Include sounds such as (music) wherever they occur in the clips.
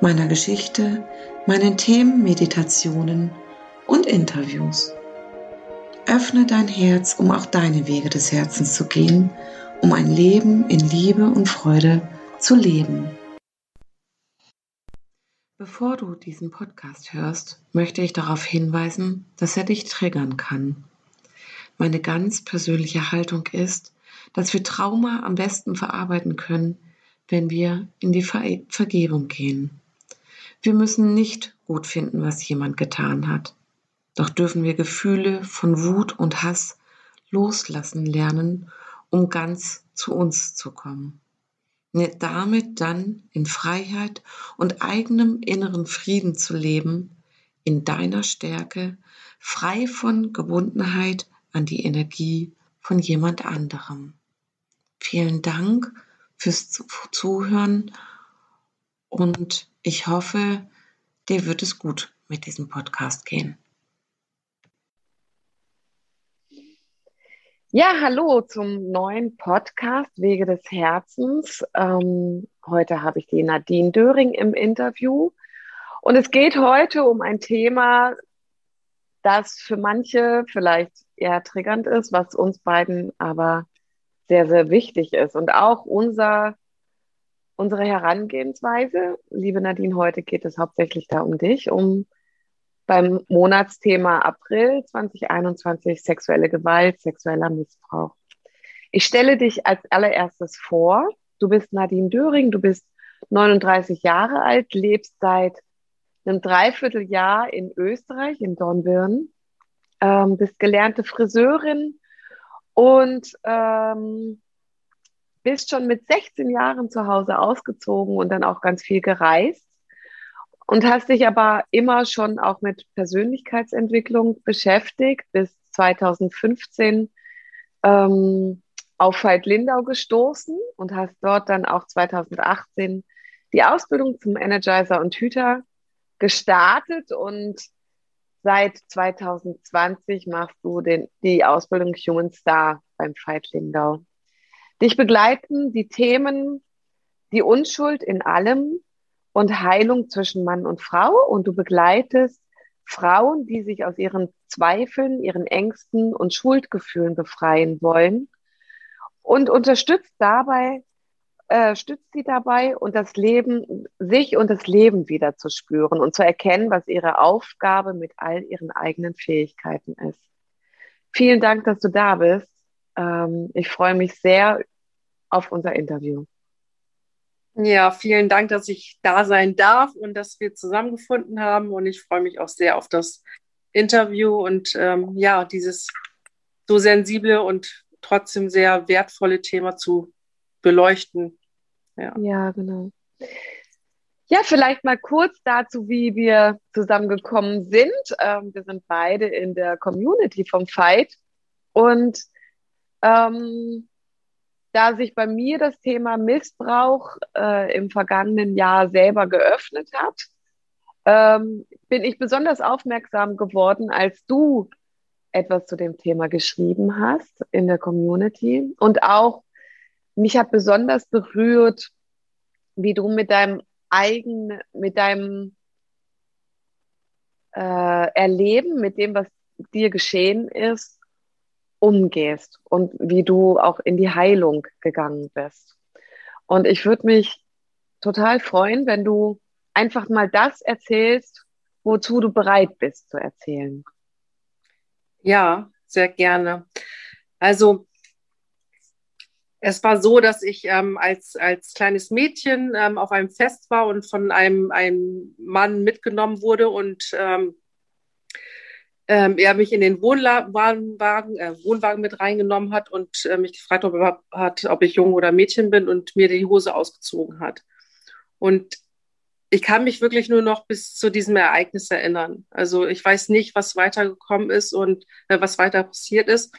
meiner Geschichte, meinen Themen, Meditationen und Interviews. Öffne dein Herz, um auch deine Wege des Herzens zu gehen, um ein Leben in Liebe und Freude zu leben. Bevor du diesen Podcast hörst, möchte ich darauf hinweisen, dass er dich triggern kann. Meine ganz persönliche Haltung ist, dass wir Trauma am besten verarbeiten können, wenn wir in die Ver Vergebung gehen. Wir müssen nicht gut finden, was jemand getan hat. Doch dürfen wir Gefühle von Wut und Hass loslassen lernen, um ganz zu uns zu kommen. Damit dann in Freiheit und eigenem inneren Frieden zu leben, in deiner Stärke, frei von Gebundenheit an die Energie von jemand anderem. Vielen Dank fürs Zuhören und ich hoffe, dir wird es gut mit diesem Podcast gehen. Ja, hallo zum neuen Podcast Wege des Herzens. Ähm, heute habe ich die Nadine Döring im Interview. Und es geht heute um ein Thema, das für manche vielleicht eher triggernd ist, was uns beiden aber sehr, sehr wichtig ist. Und auch unser unsere Herangehensweise. Liebe Nadine, heute geht es hauptsächlich da um dich, um beim Monatsthema April 2021 sexuelle Gewalt, sexueller Missbrauch. Ich stelle dich als allererstes vor. Du bist Nadine Döring, du bist 39 Jahre alt, lebst seit einem Dreivierteljahr in Österreich, in Dornbirn, ähm, bist gelernte Friseurin und ähm, bist schon mit 16 Jahren zu Hause ausgezogen und dann auch ganz viel gereist und hast dich aber immer schon auch mit Persönlichkeitsentwicklung beschäftigt, bis 2015 ähm, auf Veit Lindau gestoßen und hast dort dann auch 2018 die Ausbildung zum Energizer und Hüter gestartet und seit 2020 machst du den, die Ausbildung Human Star beim Veit Lindau. Dich begleiten die Themen, die Unschuld in allem und Heilung zwischen Mann und Frau. Und du begleitest Frauen, die sich aus ihren Zweifeln, ihren Ängsten und Schuldgefühlen befreien wollen und unterstützt dabei, äh, stützt sie dabei und das Leben, sich und das Leben wieder zu spüren und zu erkennen, was ihre Aufgabe mit all ihren eigenen Fähigkeiten ist. Vielen Dank, dass du da bist. Ähm, ich freue mich sehr auf unser Interview. Ja, vielen Dank, dass ich da sein darf und dass wir zusammengefunden haben. Und ich freue mich auch sehr auf das Interview und ähm, ja, dieses so sensible und trotzdem sehr wertvolle Thema zu beleuchten. Ja, ja genau. Ja, vielleicht mal kurz dazu, wie wir zusammengekommen sind. Ähm, wir sind beide in der Community vom Fight und ähm, da sich bei mir das Thema Missbrauch äh, im vergangenen Jahr selber geöffnet hat, ähm, bin ich besonders aufmerksam geworden, als du etwas zu dem Thema geschrieben hast in der Community. Und auch mich hat besonders berührt, wie du mit deinem eigenen, mit deinem äh, Erleben, mit dem, was dir geschehen ist, umgehst und wie du auch in die Heilung gegangen bist. Und ich würde mich total freuen, wenn du einfach mal das erzählst, wozu du bereit bist zu erzählen. Ja, sehr gerne. Also es war so, dass ich ähm, als, als kleines Mädchen ähm, auf einem Fest war und von einem, einem Mann mitgenommen wurde und ähm, ähm, er mich in den Wohnwagen, äh, Wohnwagen mit reingenommen hat und äh, mich gefragt ob, hat, ob ich Junge oder Mädchen bin und mir die Hose ausgezogen hat. Und ich kann mich wirklich nur noch bis zu diesem Ereignis erinnern. Also ich weiß nicht, was weitergekommen ist und äh, was weiter passiert ist.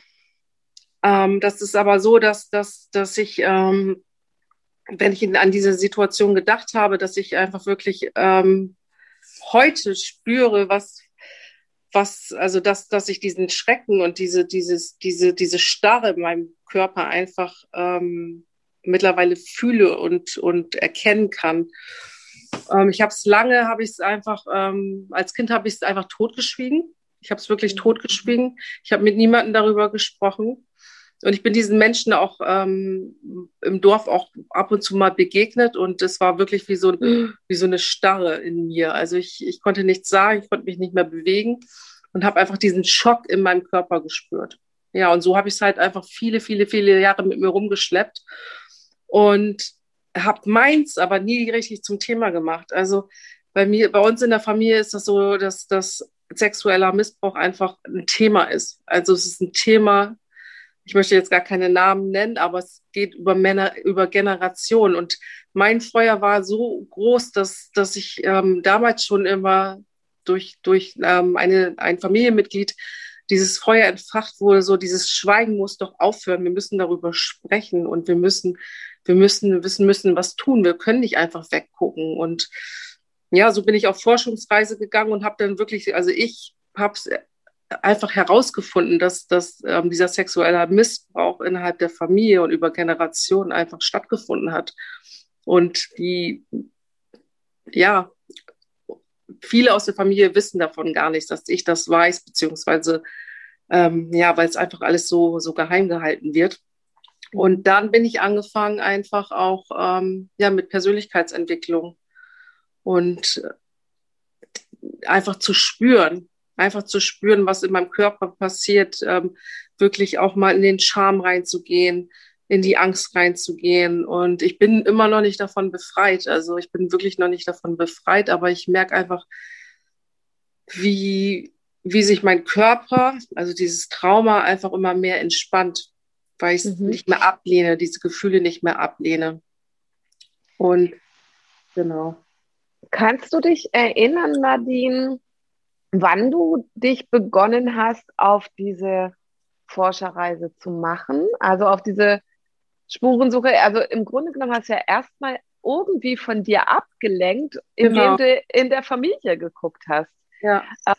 Ähm, das ist aber so, dass, dass, dass ich, ähm, wenn ich an diese Situation gedacht habe, dass ich einfach wirklich ähm, heute spüre, was, was, also dass, dass ich diesen Schrecken und diese, dieses, diese, diese Starre in meinem Körper einfach ähm, mittlerweile fühle und, und erkennen kann. Ähm, ich habe es lange, habe ich es einfach, ähm, als Kind habe ich es einfach totgeschwiegen. Ich habe es wirklich mhm. totgeschwiegen. Ich habe mit niemandem darüber gesprochen. Und ich bin diesen Menschen auch ähm, im Dorf auch ab und zu mal begegnet und es war wirklich wie so, (gasps) wie so eine Starre in mir. Also ich, ich konnte nichts sagen, ich konnte mich nicht mehr bewegen und habe einfach diesen Schock in meinem Körper gespürt. Ja, und so habe ich es halt einfach viele, viele, viele Jahre mit mir rumgeschleppt und habe meins aber nie richtig zum Thema gemacht. Also bei mir, bei uns in der Familie ist das so, dass das sexueller Missbrauch einfach ein Thema ist. Also es ist ein Thema, ich möchte jetzt gar keine Namen nennen, aber es geht über Männer, über Generationen. Und mein Feuer war so groß, dass, dass ich ähm, damals schon immer durch, durch ähm, eine, ein Familienmitglied dieses Feuer entfacht wurde, so dieses Schweigen muss doch aufhören. Wir müssen darüber sprechen und wir müssen, wir müssen wissen müssen, was tun. Wir können nicht einfach weggucken. Und ja, so bin ich auf Forschungsreise gegangen und habe dann wirklich, also ich habe es einfach herausgefunden, dass, dass ähm, dieser sexuelle Missbrauch innerhalb der Familie und über Generationen einfach stattgefunden hat. Und die, ja, viele aus der Familie wissen davon gar nicht, dass ich das weiß, beziehungsweise, ähm, ja, weil es einfach alles so, so geheim gehalten wird. Und dann bin ich angefangen einfach auch ähm, ja, mit Persönlichkeitsentwicklung und einfach zu spüren, einfach zu spüren, was in meinem Körper passiert, ähm, wirklich auch mal in den Charme reinzugehen, in die Angst reinzugehen. Und ich bin immer noch nicht davon befreit. Also ich bin wirklich noch nicht davon befreit, aber ich merke einfach, wie, wie sich mein Körper, also dieses Trauma einfach immer mehr entspannt, weil ich es mhm. nicht mehr ablehne, diese Gefühle nicht mehr ablehne. Und genau. Kannst du dich erinnern, Nadine, wann du dich begonnen hast, auf diese Forscherreise zu machen, also auf diese Spurensuche. Also im Grunde genommen hast du ja erstmal irgendwie von dir abgelenkt, indem genau. du in der Familie geguckt hast. Ja. Äh,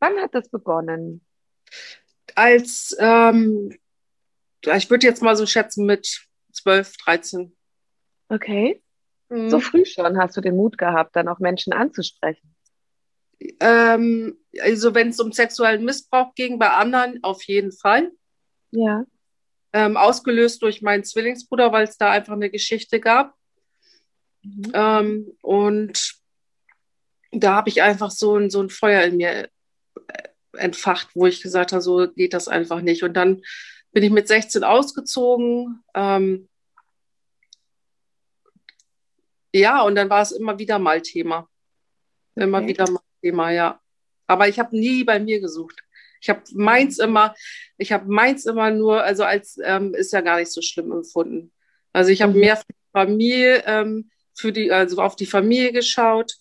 wann hat das begonnen? Als, ähm, ich würde jetzt mal so schätzen, mit 12, 13. Okay. Mhm. So früh schon hast du den Mut gehabt, dann auch Menschen anzusprechen ähm, also wenn es um sexuellen Missbrauch ging, bei anderen auf jeden Fall. Ja. Ähm, ausgelöst durch meinen Zwillingsbruder, weil es da einfach eine Geschichte gab. Mhm. Ähm, und da habe ich einfach so ein, so ein Feuer in mir äh, entfacht, wo ich gesagt habe, so geht das einfach nicht. Und dann bin ich mit 16 ausgezogen. Ähm, ja, und dann war es immer wieder mal Thema. Immer okay. wieder mal Thema, ja. Aber ich habe nie bei mir gesucht. Ich habe meins immer, ich habe meins immer nur, also als ähm, ist ja gar nicht so schlimm empfunden. Also ich habe mhm. mehr für die Familie, ähm, für die, also auf die Familie geschaut.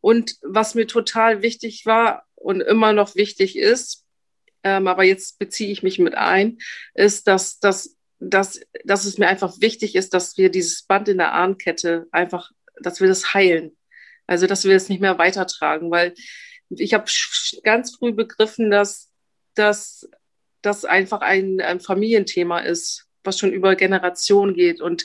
Und was mir total wichtig war und immer noch wichtig ist, ähm, aber jetzt beziehe ich mich mit ein, ist, dass, dass, dass, dass es mir einfach wichtig ist, dass wir dieses Band in der Ahrenkette einfach, dass wir das heilen. Also, dass wir es nicht mehr weitertragen, weil ich habe ganz früh begriffen, dass das einfach ein, ein, Familienthema ist, was schon über Generationen geht und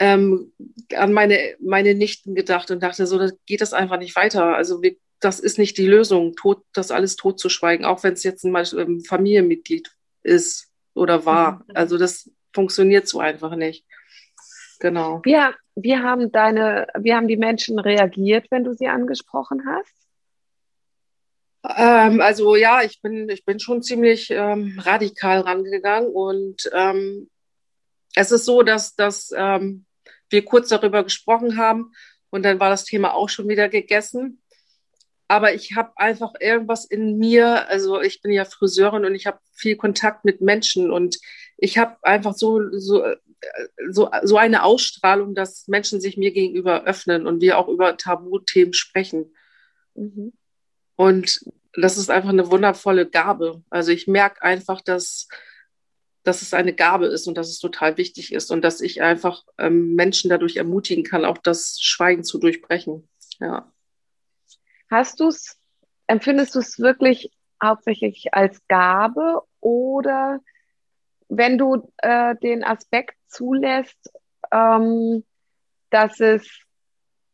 ähm, an meine, meine Nichten gedacht und dachte, so das geht das einfach nicht weiter. Also wir, das ist nicht die Lösung, tot, das alles totzuschweigen, auch wenn es jetzt ein, ein Familienmitglied ist oder war. Mhm. Also das funktioniert so einfach nicht. Genau. Ja, wie haben deine, wie haben die Menschen reagiert, wenn du sie angesprochen hast? Ähm, also ja, ich bin, ich bin schon ziemlich ähm, radikal rangegangen und ähm, es ist so, dass, dass ähm, wir kurz darüber gesprochen haben und dann war das Thema auch schon wieder gegessen. Aber ich habe einfach irgendwas in mir, also ich bin ja Friseurin und ich habe viel Kontakt mit Menschen und ich habe einfach so, so so, so eine Ausstrahlung, dass Menschen sich mir gegenüber öffnen und wir auch über Tabuthemen sprechen. Mhm. Und das ist einfach eine wundervolle Gabe. Also ich merke einfach, dass, dass es eine Gabe ist und dass es total wichtig ist und dass ich einfach ähm, Menschen dadurch ermutigen kann, auch das Schweigen zu durchbrechen. Ja. Hast du es, empfindest du es wirklich hauptsächlich als Gabe oder wenn du äh, den Aspekt zulässt, ähm, dass es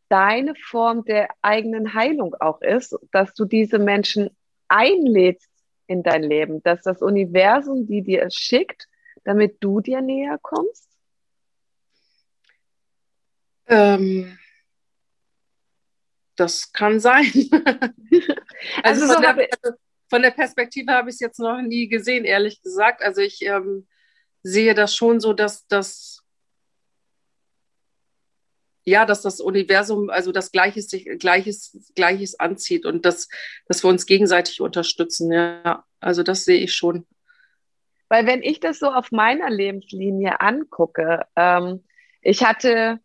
deine Form der eigenen Heilung auch ist, dass du diese Menschen einlädst in dein Leben, dass das Universum die dir schickt, damit du dir näher kommst? Ähm, das kann sein. (laughs) (laughs) also, also so von, der, von, der, Perspektive habe ich es jetzt noch nie gesehen, ehrlich gesagt. Also ich ähm, sehe das schon so, dass das ja, dass das Universum also das Gleiches, Gleiches, Gleiches anzieht und dass, dass wir uns gegenseitig unterstützen. Ja, also das sehe ich schon. Weil wenn ich das so auf meiner Lebenslinie angucke, ähm, ich hatte,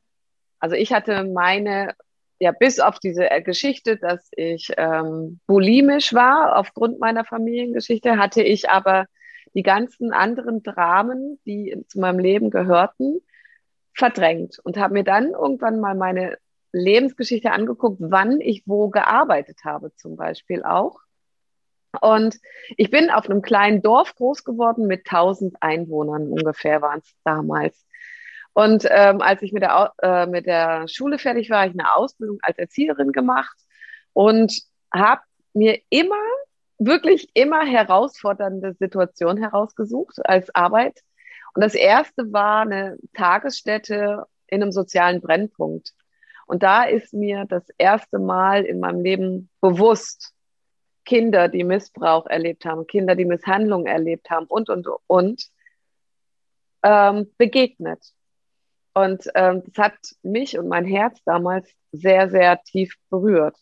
also ich hatte meine, ja, bis auf diese Geschichte, dass ich ähm, bulimisch war aufgrund meiner Familiengeschichte, hatte ich aber die ganzen anderen Dramen, die zu meinem Leben gehörten, verdrängt und habe mir dann irgendwann mal meine Lebensgeschichte angeguckt, wann ich wo gearbeitet habe, zum Beispiel auch. Und ich bin auf einem kleinen Dorf groß geworden mit 1000 Einwohnern ungefähr waren es damals. Und ähm, als ich mit der, äh, mit der Schule fertig war, habe ich eine Ausbildung als Erzieherin gemacht und habe mir immer, wirklich immer herausfordernde Situationen herausgesucht als Arbeit und das erste war eine Tagesstätte in einem sozialen Brennpunkt. Und da ist mir das erste Mal in meinem Leben bewusst, Kinder, die Missbrauch erlebt haben, Kinder, die Misshandlung erlebt haben und, und, und, ähm, begegnet. Und ähm, das hat mich und mein Herz damals sehr, sehr tief berührt.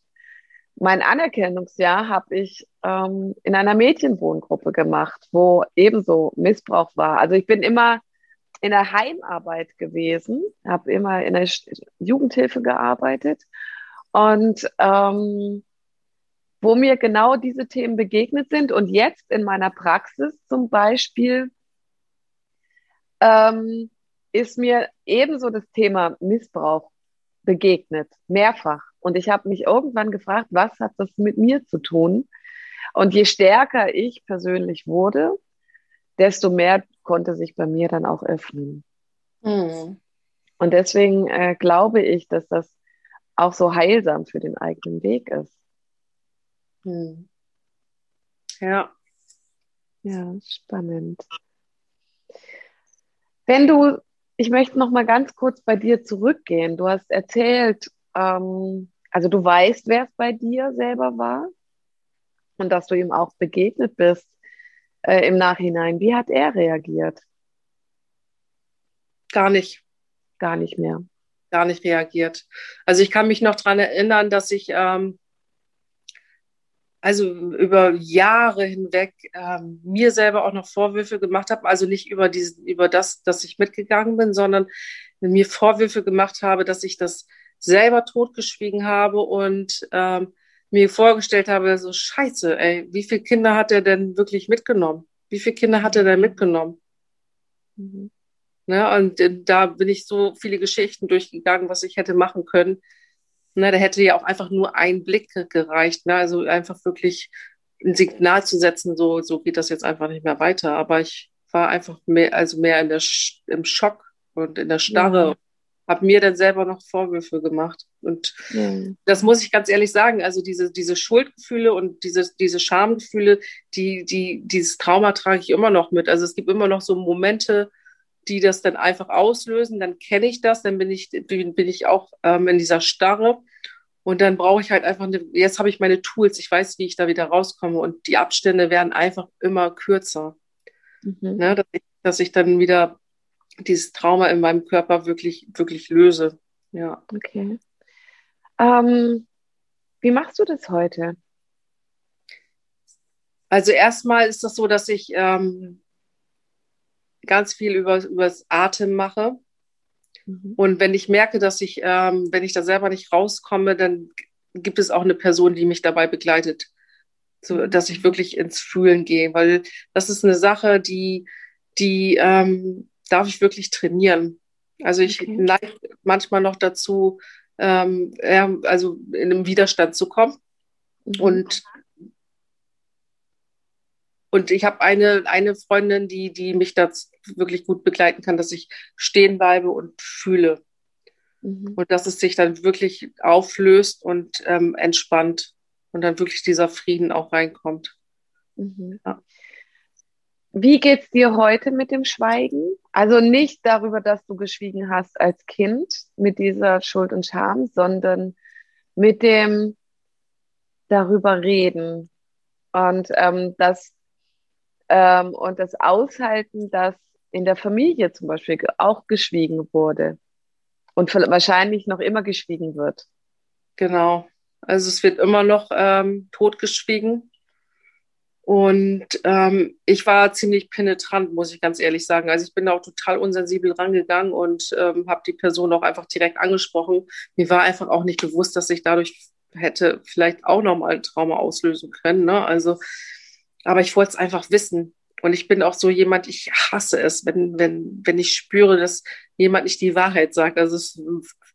Mein Anerkennungsjahr habe ich ähm, in einer Mädchenwohngruppe gemacht, wo ebenso Missbrauch war. Also ich bin immer in der Heimarbeit gewesen, habe immer in der Jugendhilfe gearbeitet und ähm, wo mir genau diese Themen begegnet sind und jetzt in meiner Praxis zum Beispiel ähm, ist mir ebenso das Thema Missbrauch begegnet, mehrfach. Und ich habe mich irgendwann gefragt, was hat das mit mir zu tun? Und je stärker ich persönlich wurde, desto mehr konnte sich bei mir dann auch öffnen. Mhm. Und deswegen äh, glaube ich, dass das auch so heilsam für den eigenen Weg ist. Mhm. Ja. Ja, spannend. Wenn du, ich möchte noch mal ganz kurz bei dir zurückgehen. Du hast erzählt, ähm, also du weißt, wer es bei dir selber war und dass du ihm auch begegnet bist äh, im Nachhinein. Wie hat er reagiert? Gar nicht. Gar nicht mehr. Gar nicht reagiert. Also ich kann mich noch daran erinnern, dass ich ähm, also über Jahre hinweg ähm, mir selber auch noch Vorwürfe gemacht habe. Also nicht über, diesen, über das, dass ich mitgegangen bin, sondern mir Vorwürfe gemacht habe, dass ich das selber totgeschwiegen habe und ähm, mir vorgestellt habe, so scheiße, ey, wie viele Kinder hat er denn wirklich mitgenommen? Wie viele Kinder hat er denn mitgenommen? Mhm. Ne, und äh, da bin ich so viele Geschichten durchgegangen, was ich hätte machen können. Ne, da hätte ja auch einfach nur ein Blick gereicht. Ne? Also einfach wirklich ein Signal zu setzen, so, so geht das jetzt einfach nicht mehr weiter. Aber ich war einfach mehr, also mehr in der, im Schock und in der Starre. Ja habe mir dann selber noch Vorwürfe gemacht. Und mhm. das muss ich ganz ehrlich sagen. Also diese, diese Schuldgefühle und diese, diese Schamgefühle, die, die, dieses Trauma trage ich immer noch mit. Also es gibt immer noch so Momente, die das dann einfach auslösen. Dann kenne ich das, dann bin ich, bin, bin ich auch ähm, in dieser Starre. Und dann brauche ich halt einfach, eine, jetzt habe ich meine Tools, ich weiß, wie ich da wieder rauskomme. Und die Abstände werden einfach immer kürzer. Mhm. Ne, dass, ich, dass ich dann wieder dieses Trauma in meinem Körper wirklich, wirklich löse. Ja. Okay. Ähm, wie machst du das heute? Also erstmal ist das so, dass ich ähm, ganz viel über übers Atem mache. Mhm. Und wenn ich merke, dass ich, ähm, wenn ich da selber nicht rauskomme, dann gibt es auch eine Person, die mich dabei begleitet, so, mhm. dass ich wirklich ins Fühlen gehe, weil das ist eine Sache, die, die ähm, darf ich wirklich trainieren. Also ich okay. neige manchmal noch dazu, ähm, also in einem Widerstand zu kommen. Mhm. Und und ich habe eine, eine Freundin, die, die mich da wirklich gut begleiten kann, dass ich stehen bleibe und fühle. Mhm. Und dass es sich dann wirklich auflöst und ähm, entspannt und dann wirklich dieser Frieden auch reinkommt. Mhm. Ja. Wie geht's dir heute mit dem Schweigen? Also nicht darüber, dass du geschwiegen hast als Kind mit dieser Schuld und Scham, sondern mit dem darüber reden und ähm, das ähm, und das Aushalten, dass in der Familie zum Beispiel auch geschwiegen wurde und wahrscheinlich noch immer geschwiegen wird. Genau. Also es wird immer noch ähm, totgeschwiegen. Und ähm, ich war ziemlich penetrant, muss ich ganz ehrlich sagen. Also ich bin da auch total unsensibel rangegangen und ähm, habe die Person auch einfach direkt angesprochen. Mir war einfach auch nicht bewusst, dass ich dadurch hätte vielleicht auch nochmal ein Trauma auslösen können. Ne? Also aber ich wollte es einfach wissen. Und ich bin auch so jemand, ich hasse es, wenn, wenn, wenn ich spüre, dass jemand nicht die Wahrheit sagt. Also es,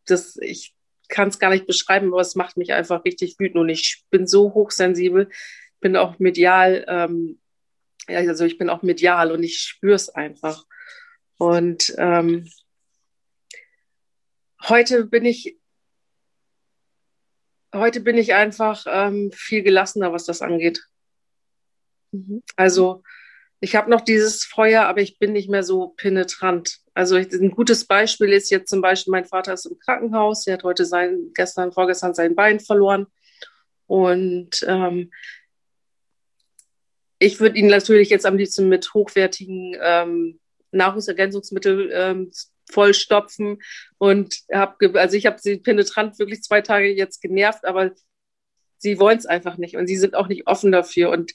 das, ich kann es gar nicht beschreiben, aber es macht mich einfach richtig wütend. Und ich bin so hochsensibel, bin auch medial, ähm, also ich bin auch medial und ich spüre es einfach. Und ähm, heute bin ich heute bin ich einfach ähm, viel gelassener, was das angeht. Mhm. Also ich habe noch dieses Feuer, aber ich bin nicht mehr so penetrant. Also ein gutes Beispiel ist jetzt zum Beispiel, mein Vater ist im Krankenhaus, er hat heute sein, gestern, vorgestern sein Bein verloren. Und ähm, ich würde ihn natürlich jetzt am liebsten mit hochwertigen ähm, Nahrungsergänzungsmitteln ähm, vollstopfen und habe, also ich habe sie penetrant wirklich zwei Tage jetzt genervt, aber sie wollen es einfach nicht und sie sind auch nicht offen dafür und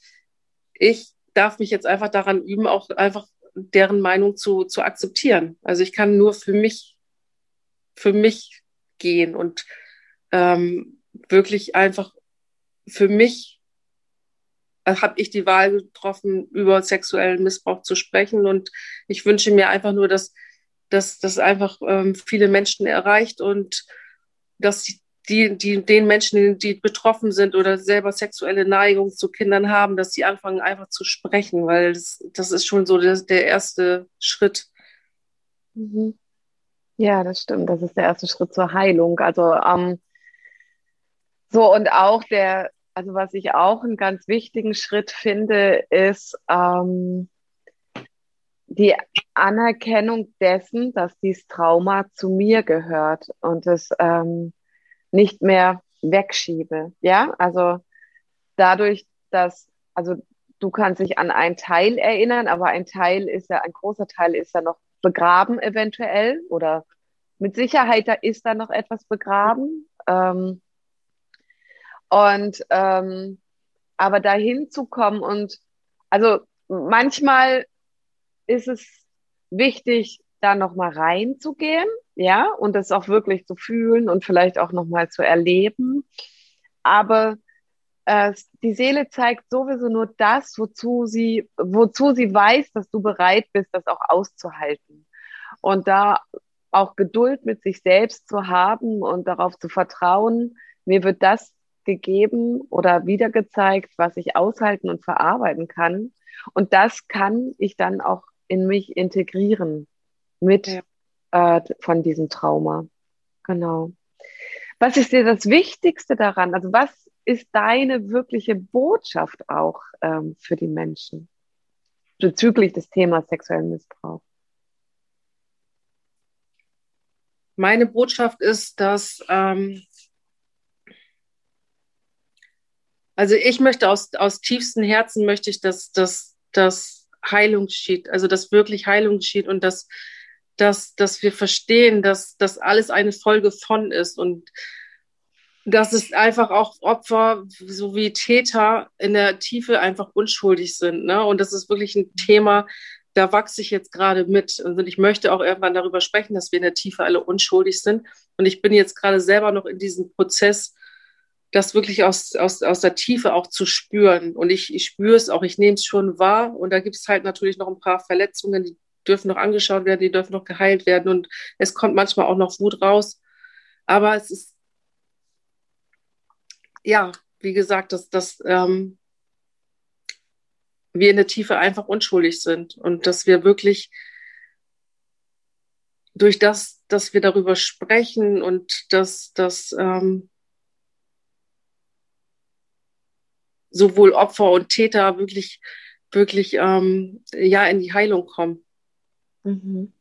ich darf mich jetzt einfach daran üben, auch einfach deren Meinung zu, zu akzeptieren. Also ich kann nur für mich, für mich gehen und ähm, wirklich einfach für mich äh, habe ich die Wahl getroffen, über sexuellen Missbrauch zu sprechen. Und ich wünsche mir einfach nur, dass, dass das einfach ähm, viele Menschen erreicht und dass die, die, den Menschen, die betroffen sind oder selber sexuelle Neigung zu Kindern haben, dass sie anfangen einfach zu sprechen, weil das, das ist schon so der, der erste Schritt. Mhm. Ja, das stimmt. Das ist der erste Schritt zur Heilung. Also ähm, so und auch der, also was ich auch einen ganz wichtigen Schritt finde, ist ähm, die Anerkennung dessen, dass dieses Trauma zu mir gehört und das ähm, nicht mehr wegschiebe. Ja, also dadurch, dass, also du kannst dich an einen Teil erinnern, aber ein Teil ist ja, ein großer Teil ist ja noch begraben eventuell oder mit Sicherheit da ist da noch etwas begraben. Ähm, und ähm, aber dahin zu kommen und also manchmal ist es wichtig, da nochmal reinzugehen, ja, und das auch wirklich zu fühlen und vielleicht auch nochmal zu erleben. Aber äh, die Seele zeigt sowieso nur das, wozu sie, wozu sie weiß, dass du bereit bist, das auch auszuhalten. Und da auch Geduld mit sich selbst zu haben und darauf zu vertrauen, mir wird das gegeben oder wiedergezeigt, was ich aushalten und verarbeiten kann. Und das kann ich dann auch in mich integrieren mit ja. äh, von diesem Trauma. Genau. Was ist dir das Wichtigste daran? Also was ist deine wirkliche Botschaft auch ähm, für die Menschen bezüglich des Themas sexuellen Missbrauch? Meine Botschaft ist, dass ähm, also ich möchte aus, aus tiefstem Herzen möchte ich, dass, dass, dass Heilung geschieht, also dass wirklich Heilung geschieht und dass dass, dass wir verstehen, dass das alles eine Folge von ist und dass es einfach auch Opfer sowie Täter in der Tiefe einfach unschuldig sind. Ne? Und das ist wirklich ein Thema, da wachse ich jetzt gerade mit. Und ich möchte auch irgendwann darüber sprechen, dass wir in der Tiefe alle unschuldig sind. Und ich bin jetzt gerade selber noch in diesem Prozess, das wirklich aus, aus, aus der Tiefe auch zu spüren. Und ich, ich spüre es auch, ich nehme es schon wahr. Und da gibt es halt natürlich noch ein paar Verletzungen, die dürfen noch angeschaut werden, die dürfen noch geheilt werden. Und es kommt manchmal auch noch Wut raus. Aber es ist, ja, wie gesagt, dass, dass ähm, wir in der Tiefe einfach unschuldig sind und dass wir wirklich durch das, dass wir darüber sprechen und dass, dass ähm, sowohl Opfer und Täter wirklich, wirklich ähm, ja in die Heilung kommen. Mhm.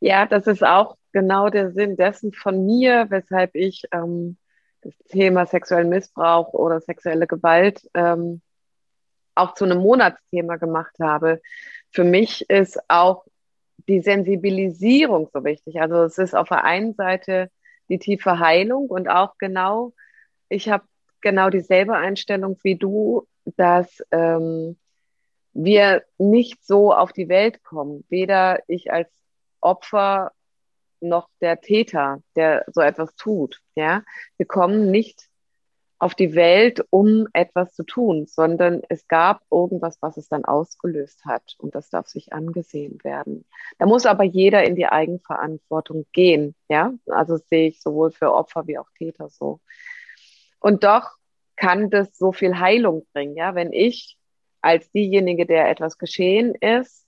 Ja, das ist auch genau der Sinn dessen von mir, weshalb ich ähm, das Thema sexuellen Missbrauch oder sexuelle Gewalt ähm, auch zu einem Monatsthema gemacht habe. Für mich ist auch die Sensibilisierung so wichtig. Also es ist auf der einen Seite die tiefe Heilung und auch genau, ich habe genau dieselbe Einstellung wie du, dass ähm, wir nicht so auf die Welt kommen. Weder ich als Opfer noch der Täter, der so etwas tut. Ja, wir kommen nicht auf die Welt, um etwas zu tun, sondern es gab irgendwas, was es dann ausgelöst hat und das darf sich angesehen werden. Da muss aber jeder in die Eigenverantwortung gehen. Ja, also sehe ich sowohl für Opfer wie auch Täter so. Und doch kann das so viel Heilung bringen. Ja, wenn ich als diejenige, der etwas geschehen ist,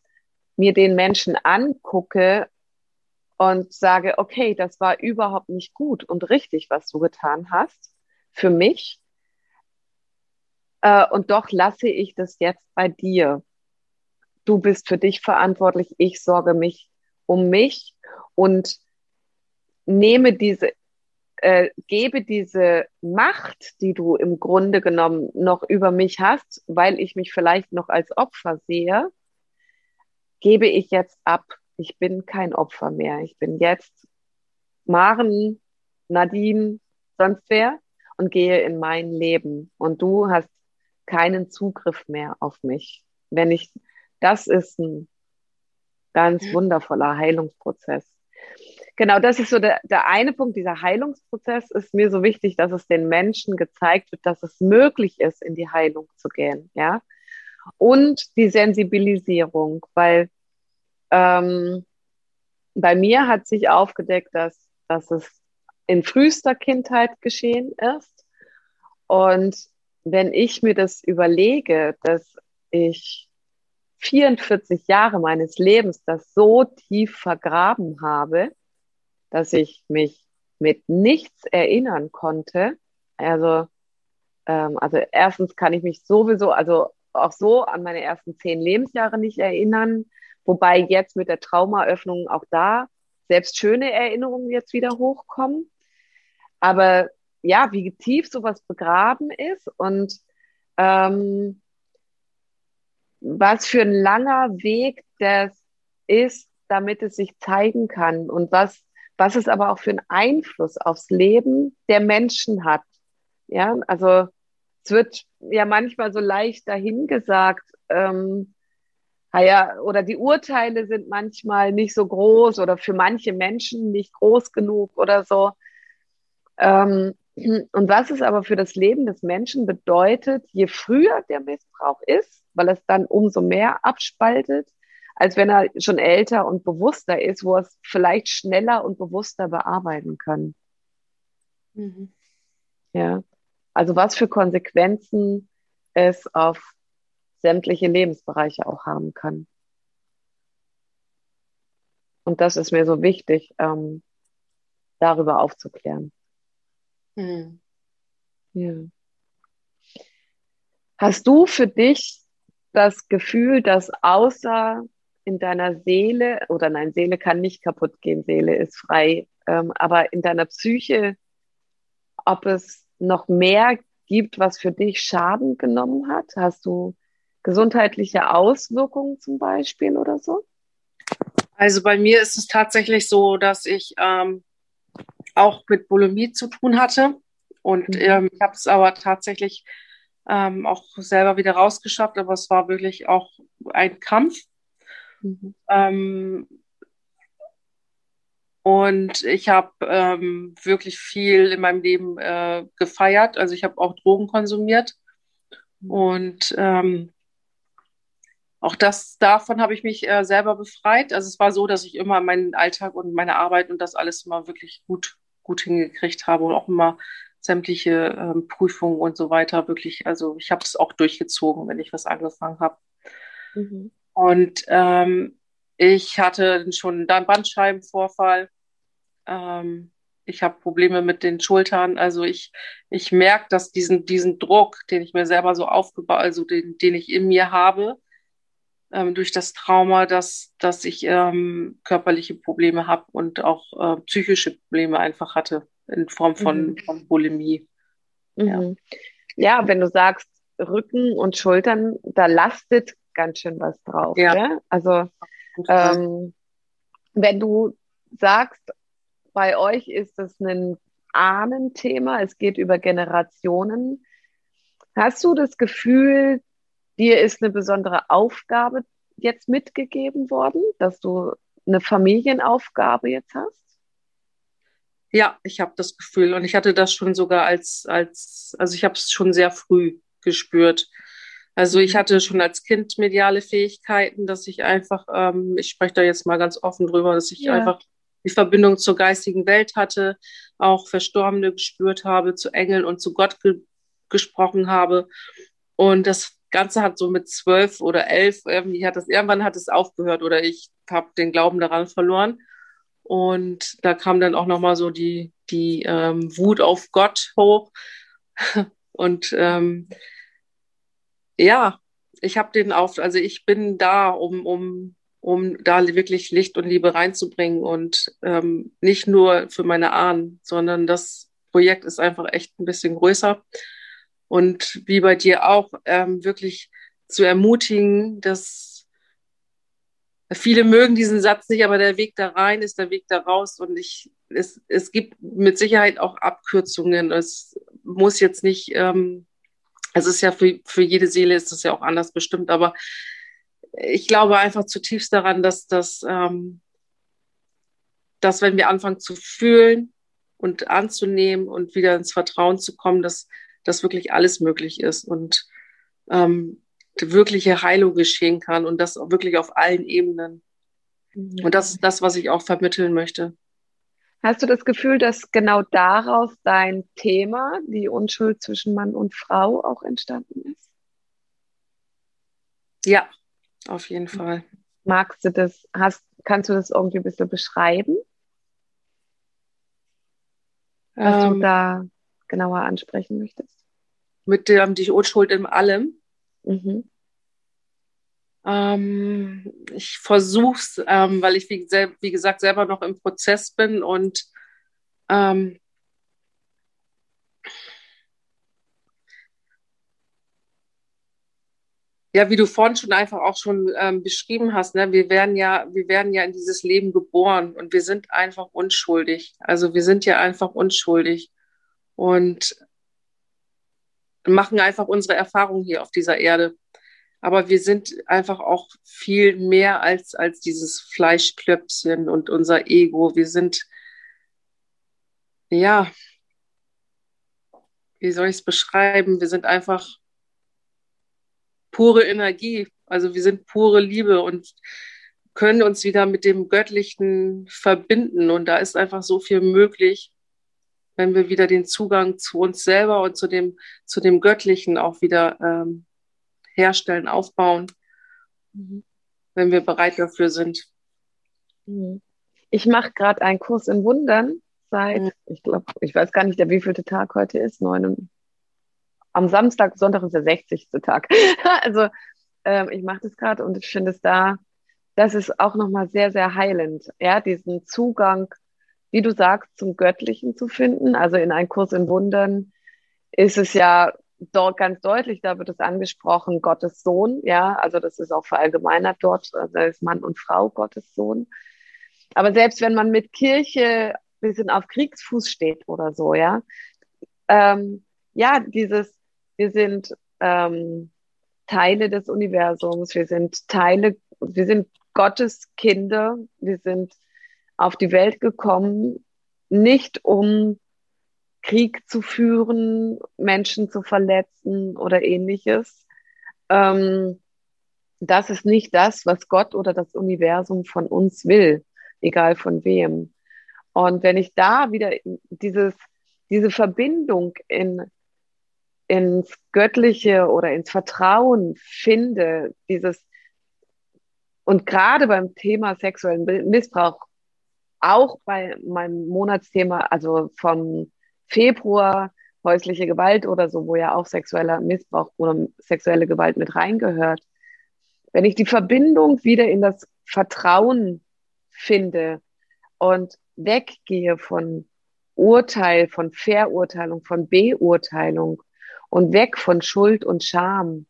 mir den Menschen angucke und sage, okay, das war überhaupt nicht gut und richtig, was du getan hast für mich. Äh, und doch lasse ich das jetzt bei dir. Du bist für dich verantwortlich, ich sorge mich um mich und nehme diese äh, gebe diese Macht, die du im Grunde genommen noch über mich hast, weil ich mich vielleicht noch als Opfer sehe, gebe ich jetzt ab. Ich bin kein Opfer mehr. Ich bin jetzt Maren, Nadine, sonst wer und gehe in mein Leben. Und du hast keinen Zugriff mehr auf mich. Wenn ich, das ist ein ganz wundervoller Heilungsprozess. Genau, das ist so der, der eine Punkt. Dieser Heilungsprozess ist mir so wichtig, dass es den Menschen gezeigt wird, dass es möglich ist, in die Heilung zu gehen. Ja. Und die Sensibilisierung, weil ähm, bei mir hat sich aufgedeckt, dass, dass es in frühester Kindheit geschehen ist. Und wenn ich mir das überlege, dass ich 44 Jahre meines Lebens das so tief vergraben habe, dass ich mich mit nichts erinnern konnte. Also, ähm, also erstens kann ich mich sowieso, also auch so an meine ersten zehn Lebensjahre nicht erinnern, wobei jetzt mit der Traumaöffnung auch da selbst schöne Erinnerungen jetzt wieder hochkommen. Aber ja, wie tief sowas begraben ist und ähm, was für ein langer Weg das ist, damit es sich zeigen kann und was was es aber auch für einen Einfluss aufs Leben der Menschen hat. Ja, also es wird ja manchmal so leicht dahingesagt, ähm, naja, oder die Urteile sind manchmal nicht so groß oder für manche Menschen nicht groß genug oder so. Ähm, und was es aber für das Leben des Menschen bedeutet, je früher der Missbrauch ist, weil es dann umso mehr abspaltet, als wenn er schon älter und bewusster ist, wo er es vielleicht schneller und bewusster bearbeiten kann. Mhm. Ja, also was für Konsequenzen es auf sämtliche Lebensbereiche auch haben kann. Und das ist mir so wichtig, ähm, darüber aufzuklären. Mhm. Ja. Hast du für dich das Gefühl, dass außer in deiner Seele, oder nein, Seele kann nicht kaputt gehen, Seele ist frei, ähm, aber in deiner Psyche, ob es noch mehr gibt, was für dich Schaden genommen hat? Hast du gesundheitliche Auswirkungen zum Beispiel oder so? Also bei mir ist es tatsächlich so, dass ich ähm, auch mit Bulimie zu tun hatte. Und mhm. ähm, ich habe es aber tatsächlich ähm, auch selber wieder rausgeschafft, aber es war wirklich auch ein Kampf. Mhm. Ähm, und ich habe ähm, wirklich viel in meinem Leben äh, gefeiert. Also ich habe auch Drogen konsumiert. Mhm. Und ähm, auch das, davon habe ich mich äh, selber befreit. Also es war so, dass ich immer meinen Alltag und meine Arbeit und das alles immer wirklich gut, gut hingekriegt habe und auch immer sämtliche ähm, Prüfungen und so weiter wirklich, also ich habe es auch durchgezogen, wenn ich was angefangen habe. Mhm. Und ähm, ich hatte schon einen Bandscheibenvorfall. Ähm, ich habe Probleme mit den Schultern. Also ich, ich merke, dass diesen, diesen Druck, den ich mir selber so aufgebaut, also den, den ich in mir habe, ähm, durch das Trauma, dass, dass ich ähm, körperliche Probleme habe und auch äh, psychische Probleme einfach hatte in Form von, mhm. von Bulimie. Mhm. Ja. ja, wenn du sagst Rücken und Schultern, da lastet ganz schön was drauf. Ja. ja? Also ähm, wenn du sagst, bei euch ist das ein Ahnenthema, es geht über Generationen. Hast du das Gefühl, dir ist eine besondere Aufgabe jetzt mitgegeben worden, dass du eine Familienaufgabe jetzt hast? Ja, ich habe das Gefühl und ich hatte das schon sogar als, als also ich habe es schon sehr früh gespürt. Also ich hatte schon als Kind mediale Fähigkeiten, dass ich einfach, ähm, ich spreche da jetzt mal ganz offen drüber, dass ich ja. einfach die Verbindung zur geistigen Welt hatte, auch Verstorbene gespürt habe, zu Engeln und zu Gott ge gesprochen habe. Und das Ganze hat so mit zwölf oder elf, irgendwie hat das, irgendwann hat es aufgehört oder ich habe den Glauben daran verloren. Und da kam dann auch nochmal so die, die ähm, Wut auf Gott hoch. (laughs) Und ähm, ja, ich habe den auf, also ich bin da, um, um, um da wirklich Licht und Liebe reinzubringen und ähm, nicht nur für meine Ahnen, sondern das Projekt ist einfach echt ein bisschen größer. Und wie bei dir auch, ähm, wirklich zu ermutigen, dass Viele mögen diesen Satz nicht, aber der Weg da rein ist der Weg da raus. Und ich, es, es gibt mit Sicherheit auch Abkürzungen. Es muss jetzt nicht, ähm, es ist ja für, für jede Seele ist das ja auch anders bestimmt, aber ich glaube einfach zutiefst daran, dass, dass, ähm, dass wenn wir anfangen zu fühlen und anzunehmen und wieder ins Vertrauen zu kommen, dass, dass wirklich alles möglich ist. Und ähm, wirkliche Heilung geschehen kann und das wirklich auf allen Ebenen. Mhm. Und das ist das, was ich auch vermitteln möchte. Hast du das Gefühl, dass genau daraus dein Thema, die Unschuld zwischen Mann und Frau, auch entstanden ist? Ja, auf jeden Fall. Magst du das, hast, kannst du das irgendwie ein bisschen beschreiben? Was ähm, du da genauer ansprechen möchtest? Mit dem, die Unschuld in allem. Mhm. Ähm, ich versuche es, ähm, weil ich, wie, wie, gesagt, selber noch im Prozess bin und ähm, ja, wie du vorhin schon einfach auch schon ähm, beschrieben hast, ne, wir werden ja, wir werden ja in dieses Leben geboren und wir sind einfach unschuldig. Also wir sind ja einfach unschuldig und machen einfach unsere Erfahrungen hier auf dieser Erde. Aber wir sind einfach auch viel mehr als, als dieses Fleischklöpfchen und unser Ego. Wir sind, ja, wie soll ich es beschreiben? Wir sind einfach pure Energie. Also wir sind pure Liebe und können uns wieder mit dem Göttlichen verbinden. Und da ist einfach so viel möglich, wenn wir wieder den Zugang zu uns selber und zu dem, zu dem Göttlichen auch wieder ähm, herstellen, aufbauen, mhm. wenn wir bereit dafür sind. Mhm. Ich mache gerade einen Kurs in Wundern seit, mhm. ich glaube, ich weiß gar nicht, der wievielte Tag heute ist, neun, am Samstag, Sonntag ist der 60. Tag. (laughs) also ähm, ich mache das gerade und ich finde es da, das ist auch nochmal sehr, sehr heilend, ja, diesen Zugang, wie du sagst, zum Göttlichen zu finden. Also in einem Kurs in Wundern ist es ja dort ganz deutlich, da wird es angesprochen, Gottes Sohn, ja, also das ist auch verallgemeinert dort, also ist Mann und Frau Gottes Sohn. Aber selbst wenn man mit Kirche ein bisschen auf Kriegsfuß steht oder so, ja, ähm, ja, dieses, wir sind ähm, Teile des Universums, wir sind Teile, wir sind Gottes Kinder. Wir sind auf die Welt gekommen, nicht um Krieg zu führen, Menschen zu verletzen oder ähnliches. Ähm, das ist nicht das, was Gott oder das Universum von uns will, egal von wem. Und wenn ich da wieder dieses, diese Verbindung in, ins Göttliche oder ins Vertrauen finde, dieses, und gerade beim Thema sexuellen Missbrauch, auch bei meinem Monatsthema, also vom Februar, häusliche Gewalt oder so, wo ja auch sexueller Missbrauch oder sexuelle Gewalt mit reingehört, wenn ich die Verbindung wieder in das Vertrauen finde und weggehe von Urteil, von Verurteilung, von Beurteilung und weg von Schuld und Scham,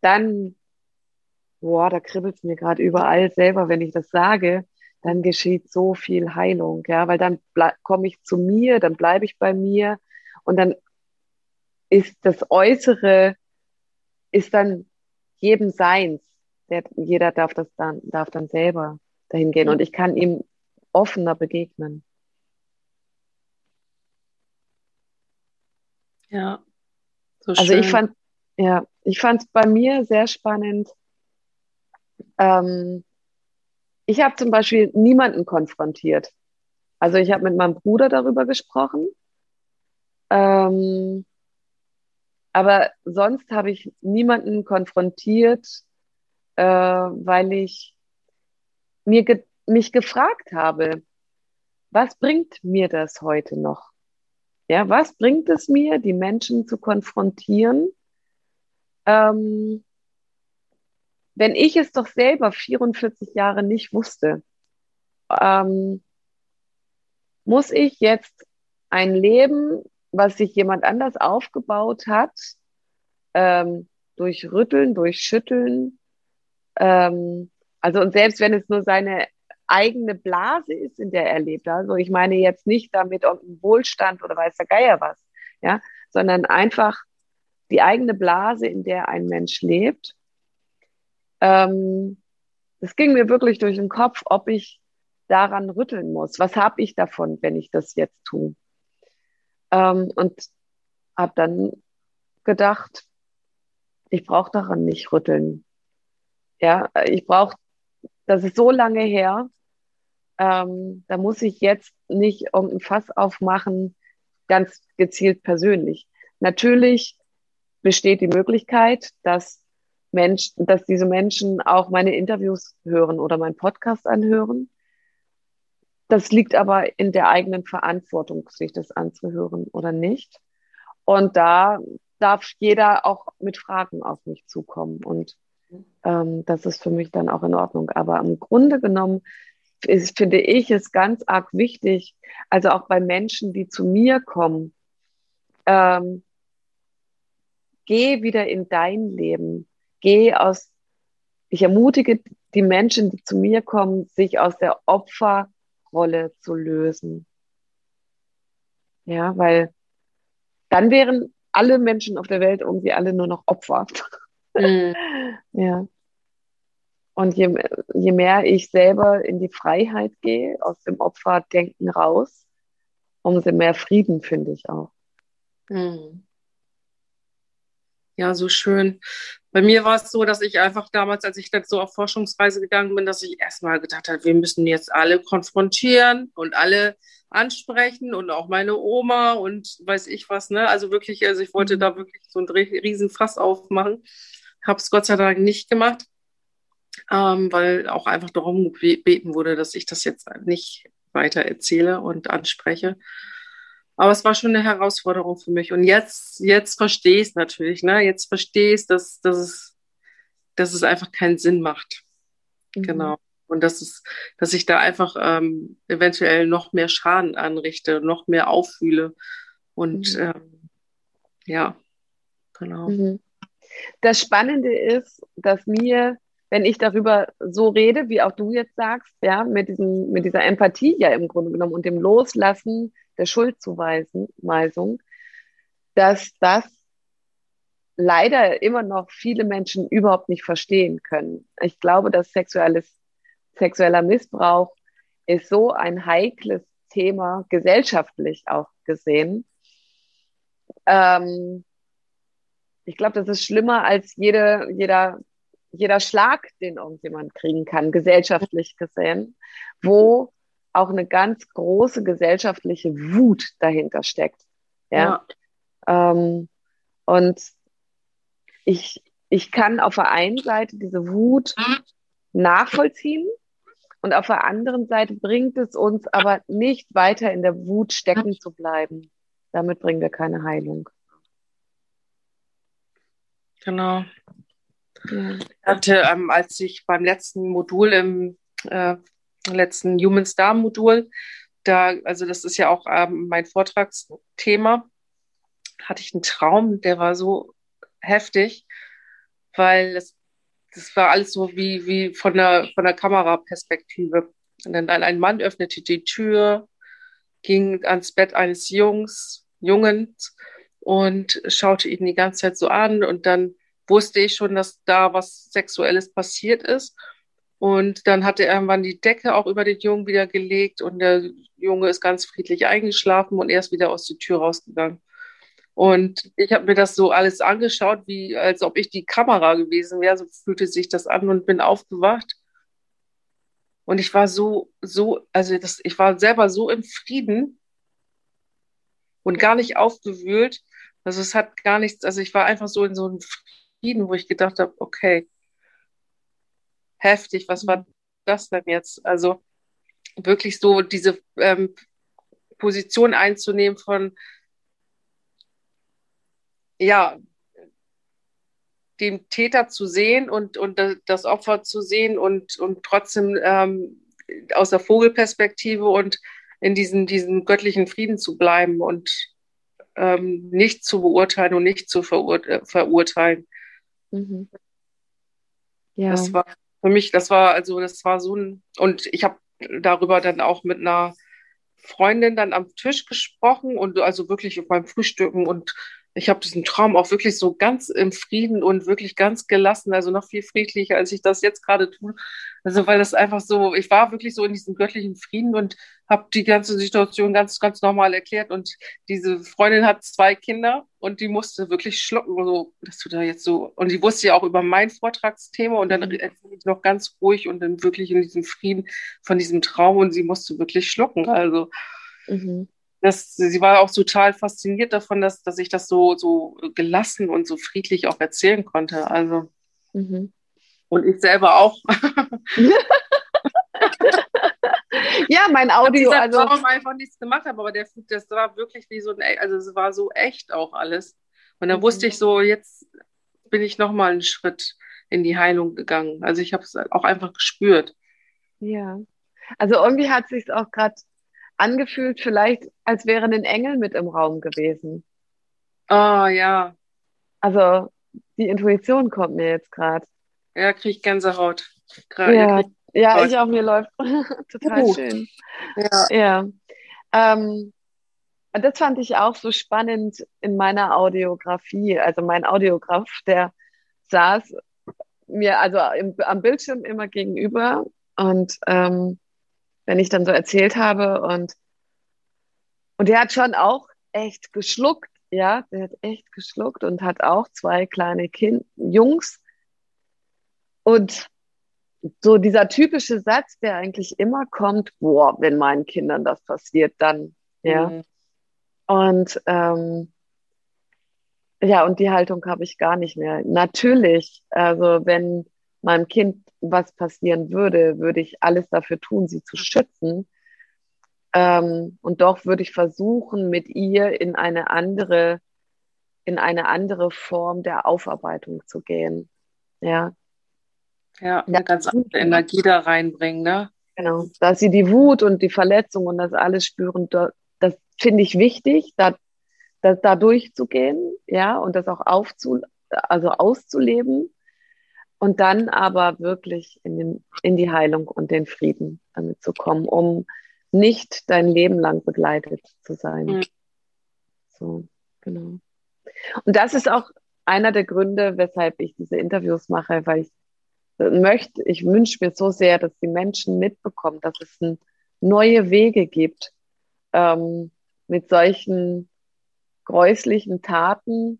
dann, boah, da kribbelt es mir gerade überall selber, wenn ich das sage, dann geschieht so viel Heilung, ja, weil dann komme ich zu mir, dann bleibe ich bei mir und dann ist das Äußere, ist dann jedem Seins. Der, jeder darf das dann, darf dann selber dahin gehen und ich kann ihm offener begegnen. Ja. So also schön. ich fand, ja, ich fand es bei mir sehr spannend. Ähm, ich habe zum Beispiel niemanden konfrontiert. Also ich habe mit meinem Bruder darüber gesprochen. Ähm, aber sonst habe ich niemanden konfrontiert, äh, weil ich mir ge mich gefragt habe, was bringt mir das heute noch? Ja, was bringt es mir, die Menschen zu konfrontieren, ähm, wenn ich es doch selber 44 Jahre nicht wusste? Ähm, muss ich jetzt ein Leben was sich jemand anders aufgebaut hat, ähm, durch Rütteln. Ähm, also und selbst wenn es nur seine eigene Blase ist, in der er lebt, also ich meine jetzt nicht damit irgendein Wohlstand oder weiß der Geier was, ja, sondern einfach die eigene Blase, in der ein Mensch lebt. Ähm, es ging mir wirklich durch den Kopf, ob ich daran rütteln muss. Was habe ich davon, wenn ich das jetzt tue? Ähm, und habe dann gedacht, ich brauche daran nicht rütteln. Ja, ich brauche, das ist so lange her, ähm, da muss ich jetzt nicht irgendein Fass aufmachen, ganz gezielt persönlich. Natürlich besteht die Möglichkeit, dass Menschen, dass diese Menschen auch meine Interviews hören oder meinen Podcast anhören. Das liegt aber in der eigenen Verantwortung, sich das anzuhören oder nicht. Und da darf jeder auch mit Fragen auf mich zukommen. Und ähm, das ist für mich dann auch in Ordnung. Aber im Grunde genommen ist, finde ich es ganz arg wichtig, also auch bei Menschen, die zu mir kommen, ähm, geh wieder in dein Leben. Geh aus, ich ermutige die Menschen, die zu mir kommen, sich aus der Opfer- Rolle zu lösen. Ja, weil dann wären alle Menschen auf der Welt irgendwie alle nur noch Opfer. Mhm. (laughs) ja. Und je, je mehr ich selber in die Freiheit gehe, aus dem Opferdenken raus, umso mehr Frieden finde ich auch. Mhm. Ja, so schön. Bei mir war es so, dass ich einfach damals, als ich dann so auf Forschungsreise gegangen bin, dass ich erstmal gedacht habe, wir müssen jetzt alle konfrontieren und alle ansprechen und auch meine Oma und weiß ich was, ne? Also wirklich, also ich wollte mhm. da wirklich so ein riesen Fass aufmachen. Habe es Gott sei Dank nicht gemacht, ähm, weil auch einfach darum gebeten wurde, dass ich das jetzt nicht weiter erzähle und anspreche. Aber es war schon eine Herausforderung für mich. Und jetzt, jetzt verstehe ich es natürlich. Ne? Jetzt verstehe ich, dass, dass, es, dass es einfach keinen Sinn macht. Mhm. Genau. Und dass, es, dass ich da einfach ähm, eventuell noch mehr Schaden anrichte, noch mehr auffühle. Und mhm. ähm, ja, genau. Mhm. Das Spannende ist, dass mir, wenn ich darüber so rede, wie auch du jetzt sagst, ja, mit, diesem, mit dieser Empathie ja im Grunde genommen und dem Loslassen der Schuldzuweisung, dass das leider immer noch viele Menschen überhaupt nicht verstehen können. Ich glaube, dass sexuelles, sexueller Missbrauch ist so ein heikles Thema, gesellschaftlich auch gesehen. Ähm, ich glaube, das ist schlimmer als jede, jeder, jeder Schlag, den irgendjemand kriegen kann, gesellschaftlich gesehen, wo auch eine ganz große gesellschaftliche Wut dahinter steckt. Ja. ja. Ähm, und ich, ich kann auf der einen Seite diese Wut nachvollziehen und auf der anderen Seite bringt es uns aber nicht weiter in der Wut stecken zu bleiben. Damit bringen wir keine Heilung. Genau. Ja. Ich hatte, ähm, als ich beim letzten Modul im äh, letzten Human Star Modul, da, also das ist ja auch ähm, mein Vortragsthema, hatte ich einen Traum, der war so heftig, weil es, das war alles so wie, wie von der, von der Kameraperspektive. Und dann ein Mann öffnete die Tür, ging ans Bett eines Jungs, Jungens und schaute ihn die ganze Zeit so an und dann wusste ich schon, dass da was Sexuelles passiert ist. Und dann hat er irgendwann die Decke auch über den Jungen wieder gelegt und der Junge ist ganz friedlich eingeschlafen und er ist wieder aus der Tür rausgegangen. Und ich habe mir das so alles angeschaut, wie als ob ich die Kamera gewesen wäre. So fühlte sich das an und bin aufgewacht. Und ich war so, so, also das, ich war selber so im Frieden und gar nicht aufgewühlt. Also es hat gar nichts, also ich war einfach so in so einem Frieden, wo ich gedacht habe, okay, heftig, was war das denn jetzt? Also wirklich so diese ähm, Position einzunehmen von, ja, dem Täter zu sehen und, und das Opfer zu sehen und, und trotzdem ähm, aus der Vogelperspektive und in diesen, diesen göttlichen Frieden zu bleiben und ähm, nicht zu beurteilen und nicht zu verur äh, verurteilen. Mhm. Ja. Das war für mich, das war, also das war so ein, und ich habe darüber dann auch mit einer Freundin dann am Tisch gesprochen und also wirklich beim Frühstücken und ich habe diesen Traum auch wirklich so ganz im Frieden und wirklich ganz gelassen, also noch viel friedlicher, als ich das jetzt gerade tue. Also weil das einfach so, ich war wirklich so in diesem göttlichen Frieden und habe die ganze Situation ganz, ganz normal erklärt. Und diese Freundin hat zwei Kinder und die musste wirklich schlucken, so, dass du da jetzt so, und die wusste ja auch über mein Vortragsthema und dann mhm. erzähle ich noch ganz ruhig und dann wirklich in diesem Frieden von diesem Traum und sie musste wirklich schlucken. Also mhm das, sie war auch total fasziniert davon, dass, dass ich das so, so gelassen und so friedlich auch erzählen konnte. Also, mhm. und ich selber auch. (laughs) ja, mein Audio. Ich also Traum einfach nichts gemacht habe, aber der, das war wirklich wie so ein, also es war so echt auch alles. Und dann mhm. wusste ich so, jetzt bin ich nochmal einen Schritt in die Heilung gegangen. Also ich habe es auch einfach gespürt. Ja. Also irgendwie hat sich auch gerade angefühlt, vielleicht als wäre ein Engel mit im Raum gewesen. Oh ja. Also die Intuition kommt mir jetzt gerade. Ja, kriege ich Gänsehaut. Grad, ja, ja ich auch, mir läuft (laughs) total uh. schön. Ja. ja. Ähm, das fand ich auch so spannend in meiner Audiografie. Also mein Audiograf, der saß mir also im, am Bildschirm immer gegenüber und ähm, wenn ich dann so erzählt habe und und der hat schon auch echt geschluckt, ja, der hat echt geschluckt und hat auch zwei kleine kind Jungs und so dieser typische Satz, der eigentlich immer kommt, boah, wenn meinen Kindern das passiert, dann, ja. Mhm. Und ähm, ja, und die Haltung habe ich gar nicht mehr. Natürlich, also wenn meinem Kind was passieren würde, würde ich alles dafür tun, sie zu schützen. Ähm, und doch würde ich versuchen, mit ihr in eine andere, in eine andere Form der Aufarbeitung zu gehen. Ja. Ja, eine ganz andere Energie da reinbringen, ne? Genau. Dass sie die Wut und die Verletzung und das alles spüren, das finde ich wichtig, da, da, da durchzugehen, ja, und das auch aufzu, also auszuleben und dann aber wirklich in, den, in die Heilung und den Frieden damit zu kommen, um nicht dein Leben lang begleitet zu sein. Mhm. So, genau. Und das ist auch einer der Gründe, weshalb ich diese Interviews mache, weil ich möchte, ich wünsche mir so sehr, dass die Menschen mitbekommen, dass es ein, neue Wege gibt, ähm, mit solchen gräuslichen Taten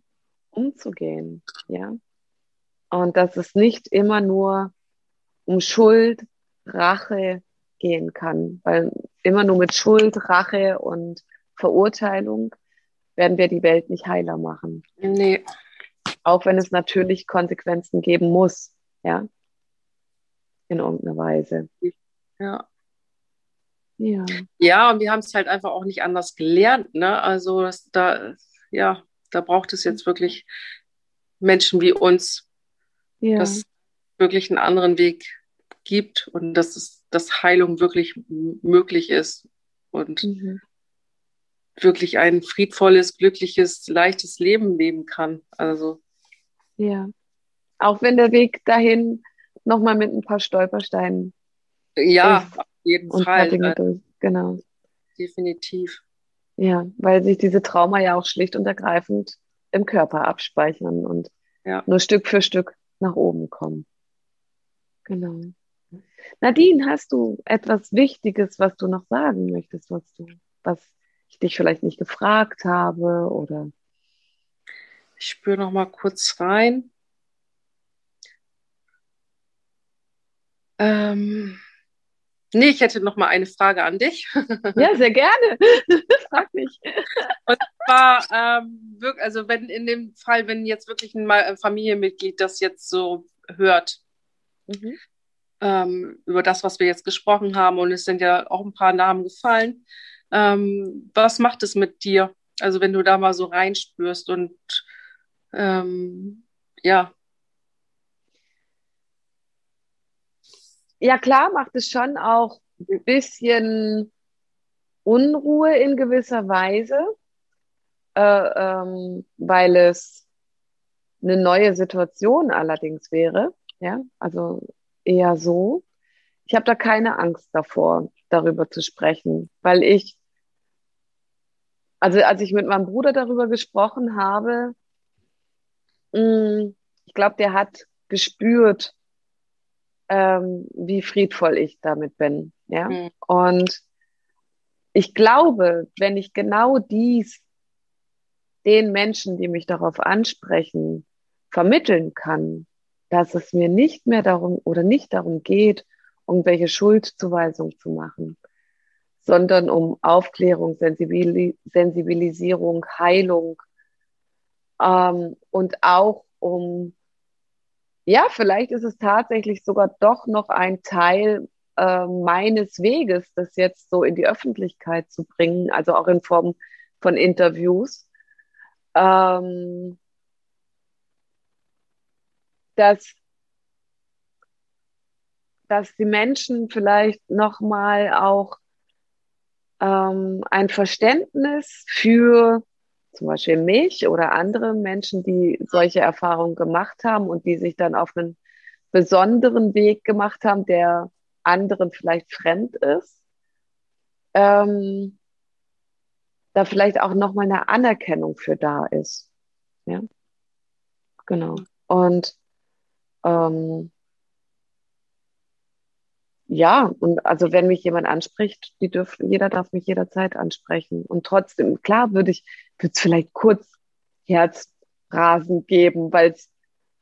umzugehen, ja. Und dass es nicht immer nur um Schuld, Rache gehen kann, weil immer nur mit Schuld, Rache und Verurteilung werden wir die Welt nicht heiler machen. Nee. Auch wenn es natürlich Konsequenzen geben muss, ja. In irgendeiner Weise. Ja. Ja. Ja, und wir haben es halt einfach auch nicht anders gelernt, ne? Also das, da, ja, da braucht es jetzt wirklich Menschen wie uns, Ja. dass es wirklich einen anderen Weg gibt und dass es, dass Heilung wirklich möglich ist und Mhm. wirklich ein friedvolles, glückliches, leichtes Leben leben kann. Also Ja. Auch wenn der Weg dahin nochmal mit ein paar Stolpersteinen ja, auf jeden und Fall, Dinge äh, durch. Genau. definitiv. Ja, weil sich diese Trauma ja auch schlicht und ergreifend im Körper abspeichern und Ja. nur Stück für Stück nach oben kommen. Genau. Nadine, hast du etwas Wichtiges, was du noch sagen möchtest, was du, was ich dich vielleicht nicht gefragt habe oder? Ich spüre noch mal kurz rein. Ähm, nee, ich hätte noch mal eine Frage an dich. (laughs) Ja, sehr gerne. (laughs) Frag mich. Und zwar, ähm, also wenn in dem Fall, wenn jetzt wirklich ein Familienmitglied das jetzt so hört, Mhm. ähm, über das, was wir jetzt gesprochen haben, und es sind ja auch ein paar Namen gefallen, ähm, was macht es mit dir? Also wenn du da mal so reinspürst und ähm, ja, Ja, klar macht es schon auch ein bisschen Unruhe in gewisser Weise, äh, ähm, weil es eine neue Situation allerdings wäre. Ja, also eher so. Ich habe da keine Angst davor, darüber zu sprechen, weil ich, also als ich mit meinem Bruder darüber gesprochen habe, mh, ich glaube, der hat gespürt, ähm, wie friedvoll ich damit bin. Ja. Mhm. Und ich glaube, wenn ich genau dies den Menschen, die mich darauf ansprechen, vermitteln kann, dass es mir nicht mehr darum oder nicht darum geht, irgendwelche Schuldzuweisung zu machen, sondern um Aufklärung, Sensibili Sensibilisierung, Heilung ähm, und auch um, ja, vielleicht ist es tatsächlich sogar doch noch ein Teil äh, meines Weges, das jetzt so in die Öffentlichkeit zu bringen, also auch in Form von Interviews, ähm, dass, dass die Menschen vielleicht nochmal auch ähm, ein Verständnis für zum Beispiel mich oder andere Menschen, die solche Erfahrungen gemacht haben und die sich dann auf einen besonderen Weg gemacht haben, der anderen vielleicht fremd ist, ähm, da vielleicht auch nochmal eine Anerkennung für da ist. Ja, genau. Und ähm, ja, und also wenn mich jemand anspricht, die dürfen, jeder darf mich jederzeit ansprechen. Und trotzdem, klar, würde ich, würde es vielleicht kurz Herzrasen geben, weil es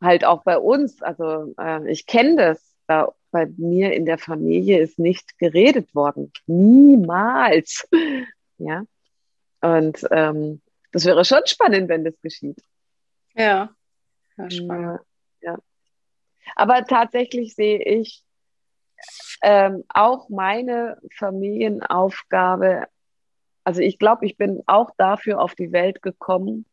halt auch bei uns, also äh, ich kenne das, da bei mir in der Familie ist nicht geredet worden. Niemals. (laughs) Ja. Und ähm, das wäre schon spannend, wenn das geschieht. ja, ja, spannend. Ja. Aber tatsächlich sehe ich ähm, auch meine Familienaufgabe, also ich glaube, ich bin auch dafür auf die Welt gekommen,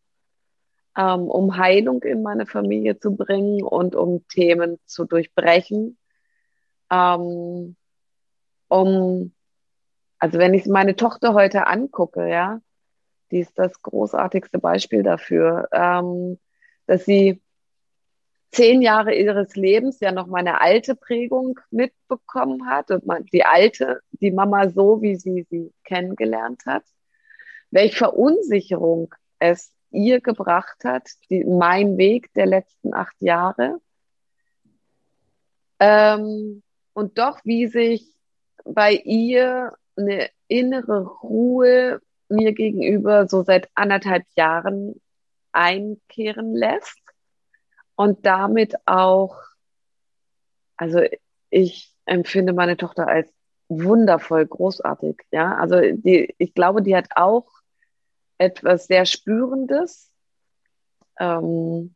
ähm, um Heilung in meine Familie zu bringen und um Themen zu durchbrechen. Ähm, um, also wenn ich meine Tochter heute angucke, ja, die ist das großartigste Beispiel dafür, ähm, dass sie zehn Jahre ihres Lebens ja noch meine alte Prägung mitbekommen hat und man, die alte, die Mama so, wie sie sie kennengelernt hat, welche Verunsicherung es ihr gebracht hat, die, mein Weg der letzten acht Jahre. Ähm, und doch, wie sich bei ihr eine innere Ruhe mir gegenüber so seit anderthalb Jahren einkehren lässt und damit auch, also ich empfinde meine Tochter als wundervoll, großartig, ja. Also die, ich glaube, die hat auch etwas sehr Spürendes. Ähm,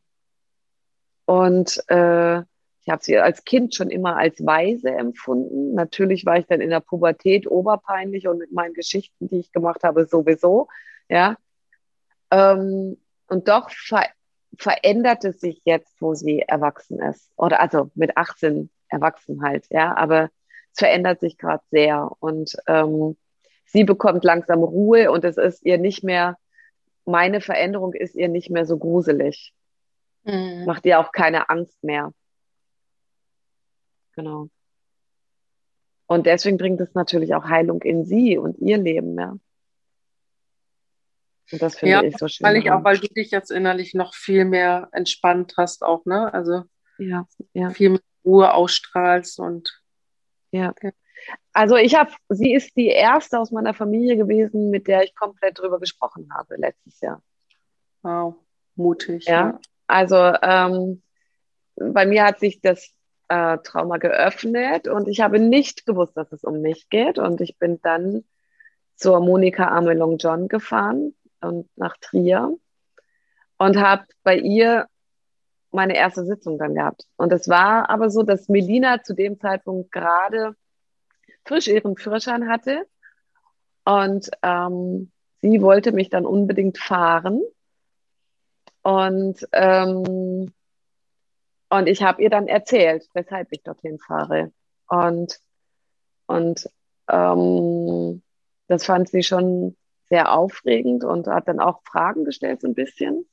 und äh, ich habe sie als Kind schon immer als weise empfunden. Natürlich war ich dann in der Pubertät oberpeinlich und mit meinen Geschichten, die ich gemacht habe, sowieso. Ja. Ähm, und doch verändert es sich jetzt, wo sie erwachsen ist. Oder also mit 18 erwachsen halt, ja. Aber es verändert sich gerade sehr. Und ähm, sie bekommt langsam Ruhe und es ist ihr nicht mehr, meine Veränderung ist ihr nicht mehr so gruselig. Mhm. Macht ihr auch keine Angst mehr. Genau. Und deswegen bringt es natürlich auch Heilung in sie und ihr Leben, ja. Und das finde ja, ich so schön. Weil ich auch, weil du dich jetzt innerlich noch viel mehr entspannt hast, auch, ne? Also ja, ja. viel mehr Ruhe ausstrahlst und ja. ja. Also ich habe, sie ist die erste aus meiner Familie gewesen, mit der ich komplett drüber gesprochen habe letztes Jahr. Wow, mutig. Ja, ja. also ähm, bei mir hat sich das äh, Trauma geöffnet und ich habe nicht gewusst, dass es um mich geht. Und ich bin dann zur Monika Amelong John gefahren und nach Trier und habe bei ihr meine erste Sitzung dann gehabt. Und es war aber so, dass Melina zu dem Zeitpunkt gerade frisch ihren Führerschein hatte und ähm, sie wollte mich dann unbedingt fahren. Und ähm, und ich habe ihr dann erzählt, weshalb ich dorthin fahre. Und, und ähm, das fand sie schon sehr aufregend und hat dann auch Fragen gestellt, so ein bisschen.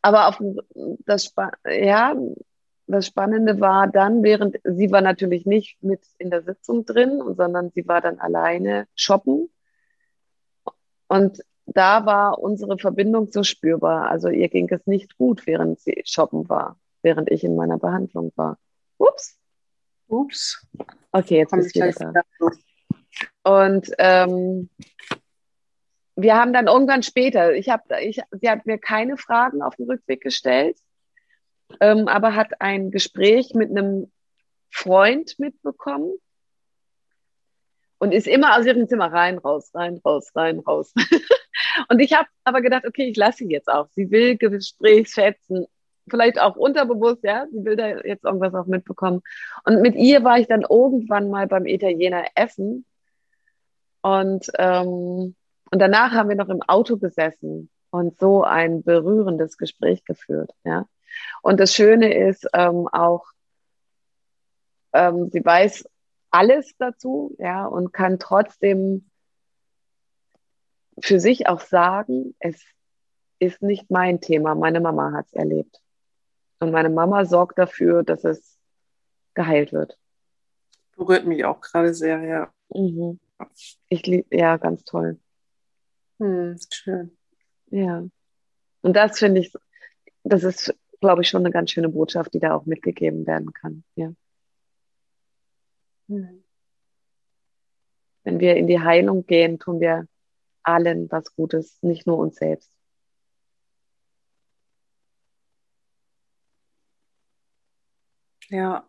Aber auf das, ja, das Spannende war dann, während sie war natürlich nicht mit in der Sitzung drin, sondern sie war dann alleine shoppen. Und da war unsere Verbindung so spürbar. Also ihr ging es nicht gut, während sie shoppen war während ich in meiner Behandlung war. Ups. Ups. Okay, jetzt bist du wieder da. Und ähm, wir haben dann irgendwann später, ich habe, ich, sie hat mir keine Fragen auf dem Rückweg gestellt, ähm, aber hat ein Gespräch mit einem Freund mitbekommen und ist immer aus ihrem Zimmer rein, raus, rein, raus, rein, raus. (laughs) und ich habe aber gedacht, okay, ich lasse sie jetzt auch. Sie will Gesprächsfetzen vielleicht auch unterbewusst, ja, sie will da jetzt irgendwas auch mitbekommen. Und mit ihr war ich dann irgendwann mal beim Italiener essen und, ähm, und danach haben wir noch im Auto gesessen und so ein berührendes Gespräch geführt, ja. Und das Schöne ist ähm, auch, ähm, sie weiß alles dazu, ja, und kann trotzdem für sich auch sagen, es ist nicht mein Thema. Meine Mama hat es erlebt. Und meine Mama sorgt dafür, dass es geheilt wird. Berührt mich auch gerade sehr, ja. Mhm. Ich liebe, ja, ganz toll. Hm, schön. Ja. Und das finde ich, das ist, glaube ich, schon eine ganz schöne Botschaft, die da auch mitgegeben werden kann. Ja. Hm. Wenn wir in die Heilung gehen, tun wir allen was Gutes, nicht nur uns selbst. Ja.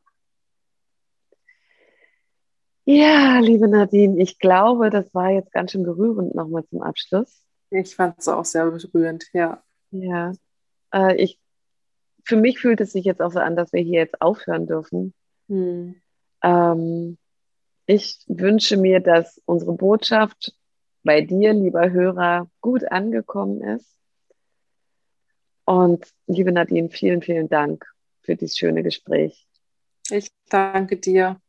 Ja, liebe Nadine, ich glaube, das war jetzt ganz schön berührend nochmal zum Abschluss. Ich fand es auch sehr berührend, ja. Ja. Äh, ich, für mich fühlt es sich jetzt auch so an, dass wir hier jetzt aufhören dürfen. Hm. Ähm, ich wünsche mir, dass unsere Botschaft bei dir, lieber Hörer, gut angekommen ist. Und liebe Nadine, vielen, vielen Dank für dieses schöne Gespräch. Ich danke dir.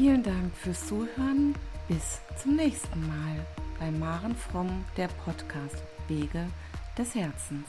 Vielen Dank fürs Zuhören. Bis zum nächsten Mal bei Maren Fromm, der Podcast Wege des Herzens.